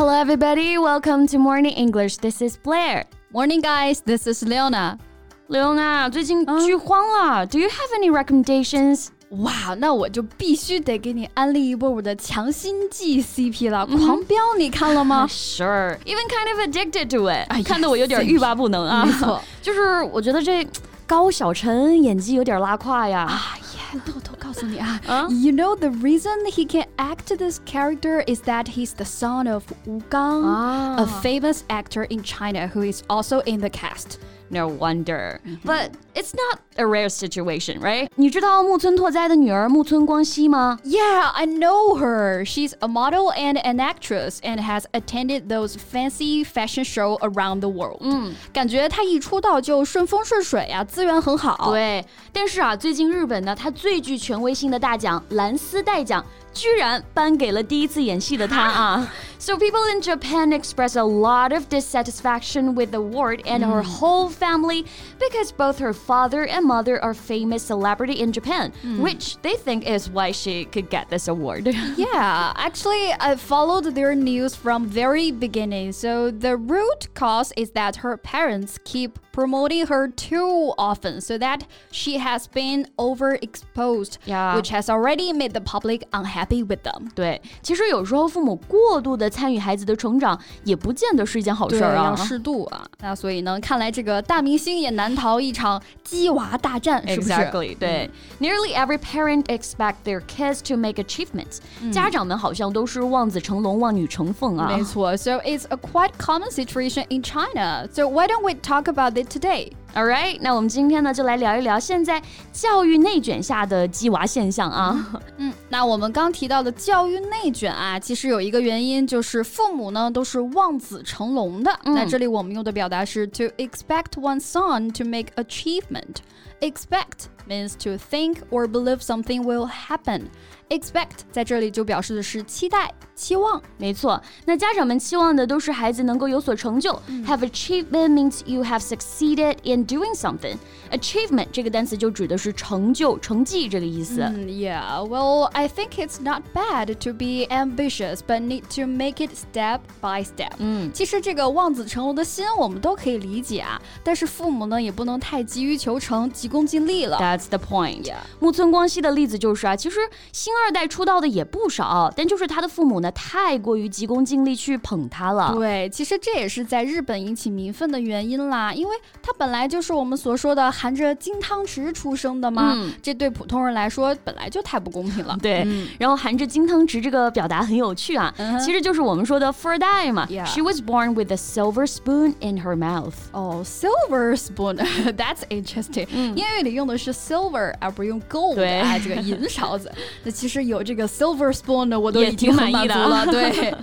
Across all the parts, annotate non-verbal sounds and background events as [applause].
Hello, everybody. Welcome to Morning English. This is Blair. Morning, guys. This is Leona. Leona，最近剧荒了。Do you have any recommendations? 哇，那我就必须得给你安利一波我的强心剂 CP 了，《狂飙》你看了吗？Sure, [laughs] even kind of addicted to it，、哎呀看得我有点欲罢不能啊。没错，就是我觉得这高晓晨演技有点拉胯呀。啊耶，豆豆告 [laughs] 诉你啊啊，You know the reason he can act this character is that he's the son of Wu Gang, 啊 a famous actor in China who is also in the cast. No wonder. But it's not a rare situation, right? 你知道木村拓哉的女儿木村光希吗？ Yeah, I know her. She's a model and an actress and has attended those fancy fashion show around the world. 嗯，感觉她一出道就顺风顺水呀、资源很好。对，但是啊，最近日本呢，它最具权威性的大奖蓝丝带奖， 居然颁给了第一次演戏的她啊。So [laughs] people in Japan express a lot of dissatisfaction with the award and her whole family because both her father and mother are famous celebrity in Japan, which they think is why she could get this award. [laughs] Yeah, actually, I followed their news from very beginning. So the root cause is that her parents keep promoting her too often, so that she has been overexposed, Yeah. which has already made the public unhappy with them. 对，其实有时候父母过度的参与孩子的成长，也不见得是一件好事儿啊。要适度啊。那所以呢，看来这个大明星也难逃一场鸡娃大战，是不是 Exactly，对、Nearly every parent expect their kids to make achievements、家长们好像都是望子成龙、望女成凤啊。没错，so it's a quite common situation in China. So why don't we talk about it today? All right，那我们今天呢就来聊一聊现在教育内卷下的鸡娃现象啊。嗯，那我们刚提到的教育内卷啊，其实有一个原因就是父母呢都是望子成龙的。那这里我们用的表达是 to expect one's son to make achievement. Expect means to think or believe something will happen. Expect 在这里就表示的是期待、期望。没错，那家长们期望的都是孩子能够有所成就。Have achievement means you have succeeded in doing something. Achievement 这个单词就指的是成就、成绩这个意思。嗯，Yeah, well, I think it's not bad to be ambitious, but need to make it step by step. 嗯，其实这个望子成龙的心我们都可以理解啊，但是父母呢也不能太急于求成、急功近利了。 That's the point. Yeah. 木村光希的例子就是啊，其实星二 代出道的也不少，但就是他的父母呢太过于急功近利去捧他了。对，其实这也是在日本引起民愤的原因啦，因为他本来就是我们所说的含着金汤匙出生的嘛，嗯这对普通人来说本来就太不公平了。对，然后含着金汤匙这个表达很有趣啊，嗯其实就是我们说的富二代嘛。She was born with a silver spoon in her mouth. 哦、[laughs] s i l v e r spoon，that's interesting、英语里用的是 silver 而不是用 gold，这个银勺子。那其实有这个 silver spoon 的，我都也已经满意足了。对，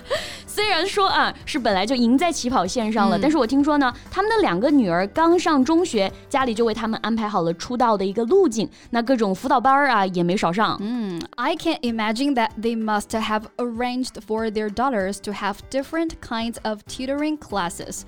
虽然说啊是本来就赢在起跑线上了，嗯但是我听说呢，他们的两个女儿刚上中学，家里就为他们安排好了出道的一个路径，那各种辅导班儿啊也没少上。嗯 I can imagine that they must have arranged for their daughters to have different kinds of tutoring classes.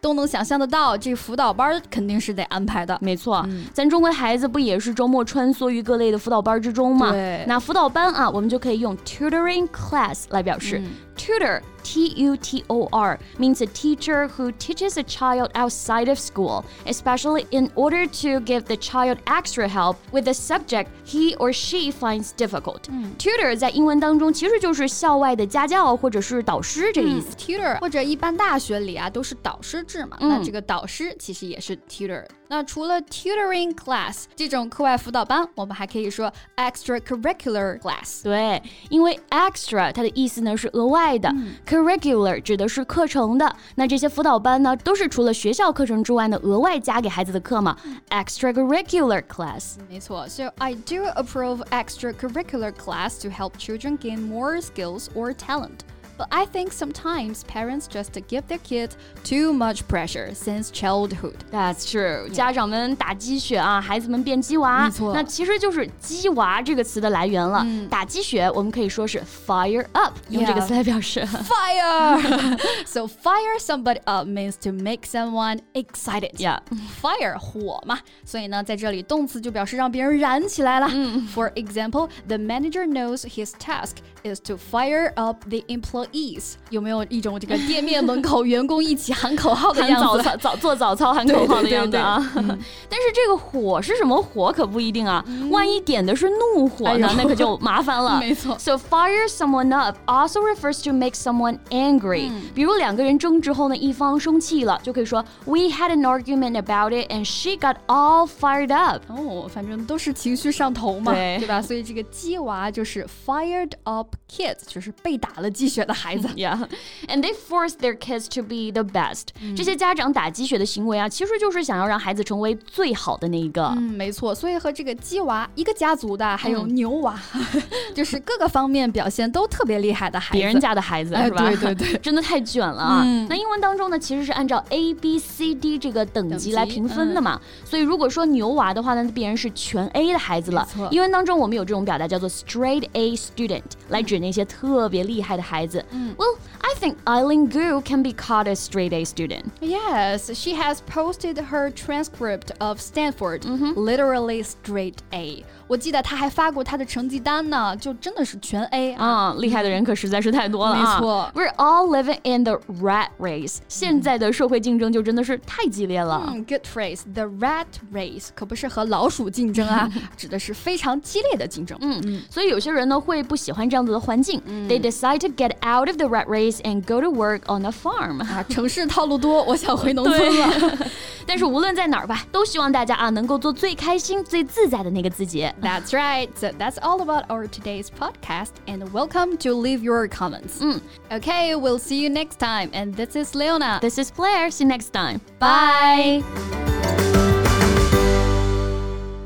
都能想象得到，这辅导班肯定是得安排的。没错，咱中国孩子不也是周末穿梭于各类的辅导班之中吗？对那辅导班啊，我们就可以用 tutoring class 来表示。Tutor, T U T O R, means a teacher who teaches a child outside of school, especially in order to give the child extra help with a subject he or she finds difficult. Tutor 在英文当中其实就是校外的家教或者是导师这个意思。 tutor 或者一般大学里啊都是导师制嘛，嗯那这个导师其实也是 tutor。那除了 tutoring class 这种课外辅导班，我们还可以说 extracurricular class。对，因为 extra 它的意思呢是额外的、c u r r i c u l a r 指的是课程的。那这些辅导班呢，都是除了学校课程之外呢，额外加给孩子的课嘛。extracurricular class。没错，So I do approve extracurricular class to help children gain more skills or talent. But I think sometimes parents just give their kids too much pressure since childhood. That's true，、家长们打鸡血啊，孩子们变鸡娃，没错那其实就是“鸡娃”这个词的来源了。打鸡血，我们可以说是 fire up，用这个 Yeah 词来表示。 Fire! [laughs] [laughs] so fire somebody up means to make someone excited. Yeah. Fire 火嘛，所以呢，在这里动词就表示让别人燃起来了。For example, the manager knows his task is to fire up the employees employees，有没有一种这个店面门口员工一起喊口号的样子？早操早做早操喊口号的样子啊！但是这个火是什么火可不一定啊，万一点的是怒火呢，那可就麻烦了。没错。So fire [laughs] [laughs] someone up also refers to make someone angry。比如两个人争执后呢，一方生气了，就可以说 We had an argument about it and she got all fired up。哦，反正都是情绪上头嘛，对吧？所以这个鸡娃就是 fired up kids，就是被打了鸡血的孩子。[laughs] Yeah，and they force their kids to be the best。这些家长打鸡血的行为啊，其实就是想要让孩子成为最好的那一个。嗯，没错。所以和这个鸡娃一个家族的，还有牛娃，[laughs] 就是各个方面表现都特别厉害的孩子。别人家的孩子是吧？对对对，[laughs] 真的太卷了啊！那英文当中呢，其实是按照 A B C D 这个等级来评分的嘛。所以如果说牛娃的话呢，那必然是全 A 的孩子了。英文当中我们有这种表达叫做 straight A student，来指那些特别厉害的孩子。Well, I think Eileen Gu can be called a straight A student. Yes, she has posted her transcript of Stanford, literally straight A. 我记得他还发过他的成绩单呢，就真的是全 A 啊！厉害的人可实在是太多了啊！没错，We're all living in the rat race。现在的社会竞争就真的是太激烈了。嗯，Good phrase，the rat race 可不是和老鼠竞争啊，指的是非常激烈的竞争。嗯嗯，所以有些人呢会不喜欢这样子的环境，They [laughs] decide to get out of the rat race and go to work on a farm。啊，城市套路多，我想回农村了。但是无论在哪儿吧，都希望大家啊能够做最开心、最自在的那个自己。That's [laughs] right. So that's all about our today's podcast. And welcome to leave your comments. Mm. Okay, we'll see you next time. And this is Leona. This is Blair. See you next time. Bye.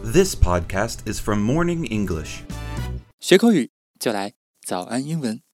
This podcast is from Morning English. 学口语就来早安英文。